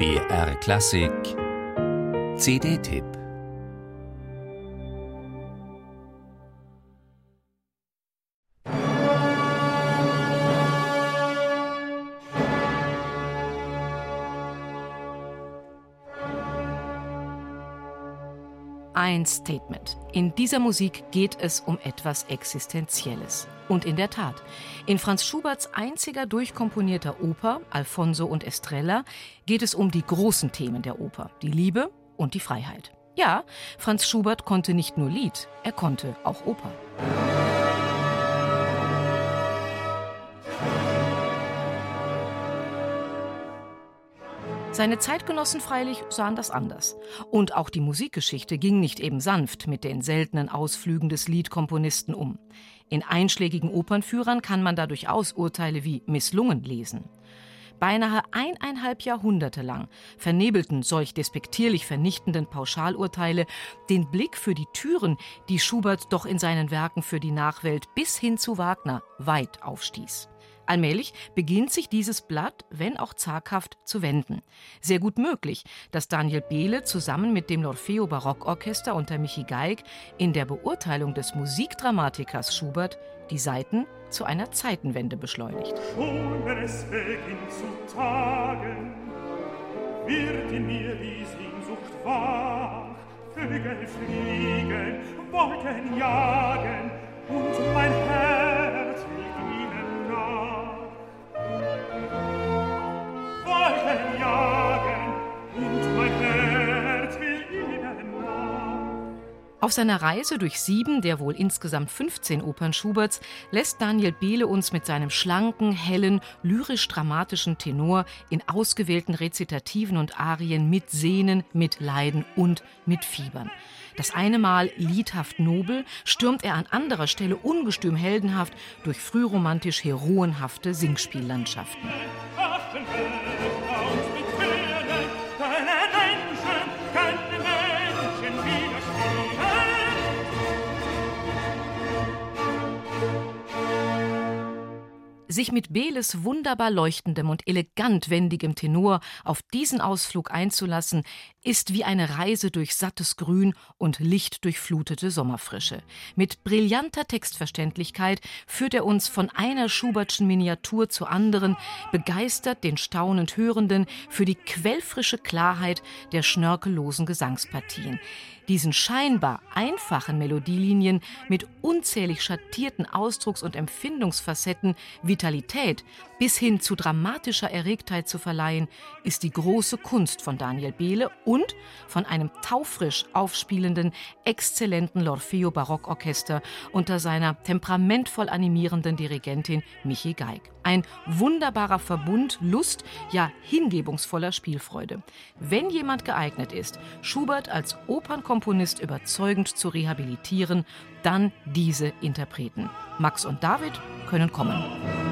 BR Klassik CD-Tipp Ein Statement. In dieser Musik geht es um etwas Existenzielles. Und in der Tat, in Franz Schuberts einziger durchkomponierter Oper, Alfonso und Estrella, geht es um die großen Themen der Oper, die Liebe und die Freiheit. Ja, Franz Schubert konnte nicht nur Lied, er konnte auch Oper. Seine Zeitgenossen freilich sahen das anders. Und auch die Musikgeschichte ging nicht eben sanft mit den seltenen Ausflügen des Liedkomponisten um. In einschlägigen Opernführern kann man da durchaus Urteile wie misslungen lesen. Beinahe eineinhalb Jahrhunderte lang vernebelten solch despektierlich vernichtenden Pauschalurteile den Blick für die Türen, die Schubert doch in seinen Werken für die Nachwelt bis hin zu Wagner weit aufstieß. Allmählich beginnt sich dieses Blatt, wenn auch zaghaft, zu wenden. Sehr gut möglich, dass Daniel Behle zusammen mit dem L'Orfeo Barockorchester unter Michi Geig in der Beurteilung des Musikdramatikers Schubert die Seiten zu einer Zeitenwende beschleunigt. Schon wenn es beginnt zu tagen, wird in mir die Sehnsucht wach. Vögel fliegen, Wolken jagen und mein Herz Auf seiner Reise durch sieben der wohl insgesamt 15 Opern Schuberts lässt Daniel Behle uns mit seinem schlanken, hellen, lyrisch-dramatischen Tenor in ausgewählten Rezitativen und Arien mitsehnen, mitleiden und mitfiebern. Das eine Mal liedhaft nobel, stürmt er an anderer Stelle ungestüm heldenhaft durch frühromantisch heroenhafte Singspiellandschaften. Sich mit Beles wunderbar leuchtendem und elegant wendigem Tenor auf diesen Ausflug einzulassen, ist wie eine Reise durch sattes Grün und lichtdurchflutete Sommerfrische. Mit brillanter Textverständlichkeit führt er uns von einer Schubertschen Miniatur zur anderen, begeistert den staunend Hörenden für die quellfrische Klarheit der schnörkellosen Gesangspartien. Diesen scheinbar einfachen Melodielinien mit unzählig schattierten Ausdrucks- und Empfindungsfacetten Vitalität bis hin zu dramatischer Erregtheit zu verleihen, ist die große Kunst von Daniel Behle und von einem taufrisch aufspielenden, exzellenten L'Orfeo Barockorchester unter seiner temperamentvoll animierenden Dirigentin Michi Geig. Ein wunderbarer Verbund Lust, ja hingebungsvoller Spielfreude. Wenn jemand geeignet ist, Schubert als Opernkomponist überzeugend zu rehabilitieren, dann diese Interpreten. Max und David können kommen.